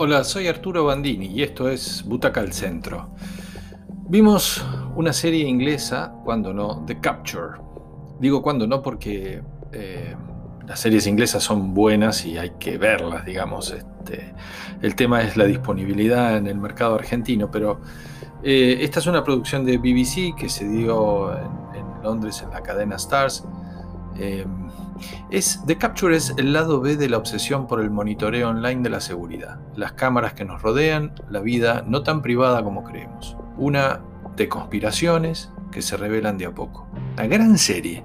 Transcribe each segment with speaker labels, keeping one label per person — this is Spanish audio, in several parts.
Speaker 1: Hola, soy Arturo Bandini y esto es Butaca al Centro. Vimos una serie inglesa, cuando no, The Capture. Digo cuando no porque eh, las series inglesas son buenas y hay que verlas, digamos. Este, el tema es la disponibilidad en el mercado argentino, pero eh, esta es una producción de BBC que se dio en, Londres en la cadena Stars. Eh, es, The Capture es el lado B de la obsesión por el monitoreo online de la seguridad, las cámaras que nos rodean, la vida no tan privada como creemos. Una de conspiraciones que se revelan de a poco. Una gran serie.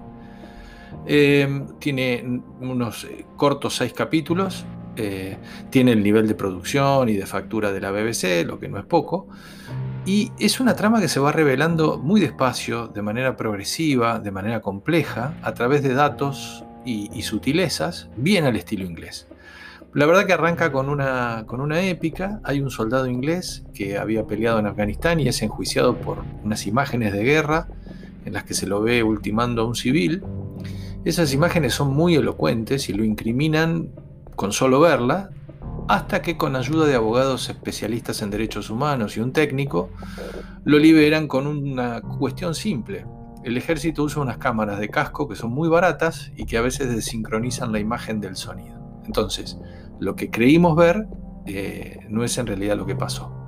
Speaker 1: Eh, tiene unos eh, cortos seis capítulos. Eh, tiene el nivel de producción y de factura de la BBC, lo que no es poco. Y es una trama que se va revelando muy despacio, de manera progresiva, de manera compleja, a través de datos y, sutilezas, bien al estilo inglés. La verdad que arranca con una, con una épica. Hay un soldado inglés que había peleado en Afganistán y es enjuiciado por unas imágenes de guerra en las que se lo ve ultimando a un civil. Esas imágenes son muy elocuentes y lo incriminan con solo verla, hasta que con ayuda de abogados especialistas en derechos humanos y un técnico, lo liberan con una cuestión simple el ejército usa unas cámaras de casco que son muy baratas y que a veces desincronizan la imagen del sonido. Entonces, lo que creímos ver eh, no es en realidad lo que pasó.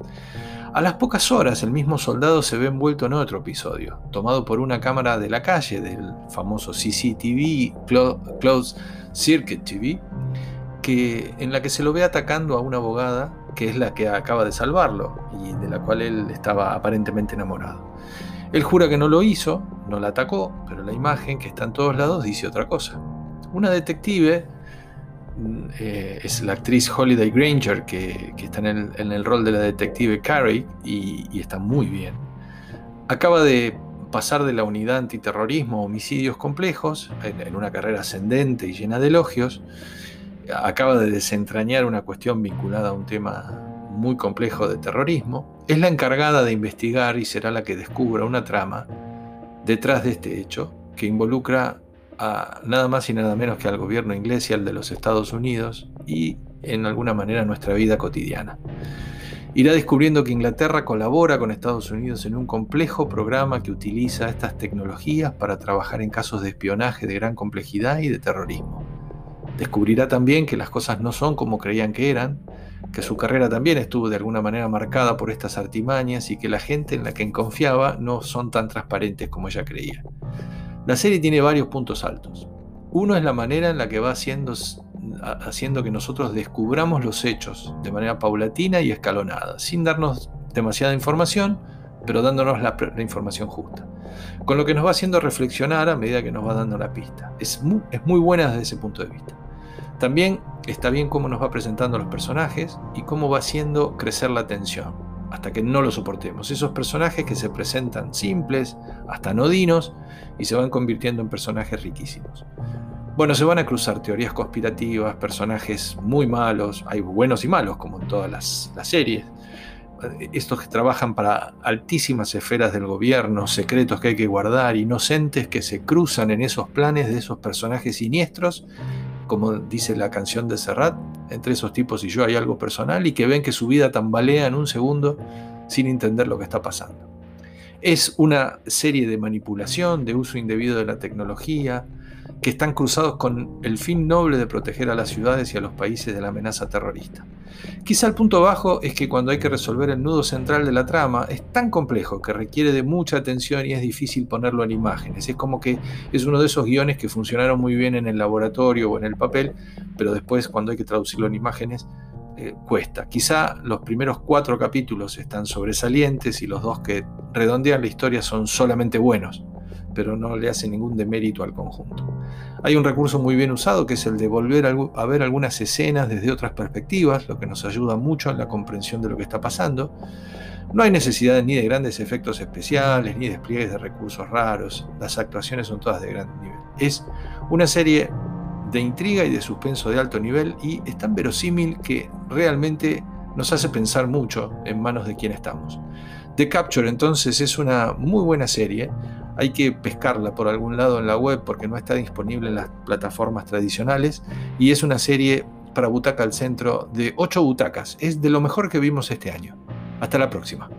Speaker 1: A las pocas horas, el mismo soldado se ve envuelto en otro episodio, tomado por una cámara de la calle del famoso CCTV, Closed Circuit TV, en la que se lo ve atacando a una abogada que es la que acaba de salvarlo y de la cual él estaba aparentemente enamorado. Él jura que no lo hizo, no la atacó, pero la imagen que está en todos lados dice otra cosa. Una detective mm, eh, es la actriz Holiday Granger, que, está en el, rol de la detective Carrie y, está muy bien. Acaba de pasar de la unidad antiterrorismo a homicidios complejos, en, una carrera ascendente y llena de elogios. Acaba de desentrañar una cuestión vinculada a un tema muy complejo de terrorismo, es la encargada de investigar y será la que descubra una trama detrás de este hecho que involucra a nada más y nada menos que al gobierno inglés y al de los Estados Unidos y en alguna manera nuestra vida cotidiana. Irá descubriendo que Inglaterra colabora con Estados Unidos en un complejo programa que utiliza estas tecnologías para trabajar en casos de espionaje de gran complejidad y de terrorismo. Descubrirá también que las cosas no son como creían que eran, que su carrera también estuvo de alguna manera marcada por estas artimañas y que la gente en la que confiaba no son tan transparentes como ella creía. La serie tiene varios puntos altos. Uno es la manera en la que va haciendo, que nosotros descubramos los hechos de manera paulatina y escalonada, sin darnos demasiada información, pero dándonos la, información justa. Con lo que nos va haciendo reflexionar a medida que nos va dando la pista. Es muy buena desde ese punto de vista. También está bien cómo nos va presentando los personajes y cómo va haciendo crecer la tensión, hasta que no lo soportemos. Esos personajes que se presentan simples, hasta nodinos, y se van convirtiendo en personajes riquísimos. Bueno, se van a cruzar teorías conspirativas, personajes muy malos, hay buenos y malos, como en todas las, las series. Estos que trabajan para altísimas esferas del gobierno, secretos que hay que guardar, inocentes que se cruzan en esos planes de esos personajes siniestros como dice la canción de Serrat, entre esos tipos y yo hay algo personal y que ven que su vida tambalea en un segundo sin entender lo que está pasando. Es una serie de manipulación, de uso indebido de la tecnología, que están cruzados con el fin noble de proteger a las ciudades y a los países de la amenaza terrorista. Quizá el punto bajo es que cuando hay que resolver el nudo central de la trama es tan complejo que requiere de mucha atención y es difícil ponerlo en imágenes. Es como que es uno de esos guiones que funcionaron muy bien en el laboratorio o en el papel, pero después cuando hay que traducirlo en imágenes eh, cuesta. Quizá los primeros cuatro capítulos están sobresalientes y los dos que redondean la historia son solamente buenos pero no le hace ningún demérito al conjunto. Hay un recurso muy bien usado que es el de volver a ver algunas escenas desde otras perspectivas, lo que nos ayuda mucho en la comprensión de lo que está pasando. No hay necesidad ni de grandes efectos especiales, ni despliegues de recursos raros, las actuaciones son todas de gran nivel. Es una serie de intriga y de suspenso de alto nivel y es tan verosímil que realmente nos hace pensar mucho en manos de quién estamos. The Capture entonces es una muy buena serie, hay que pescarla por algún lado en la web porque no está disponible en las plataformas tradicionales y es una serie para Butaca al Centro de 8 butacas. Es de lo mejor que vimos este año. Hasta la próxima.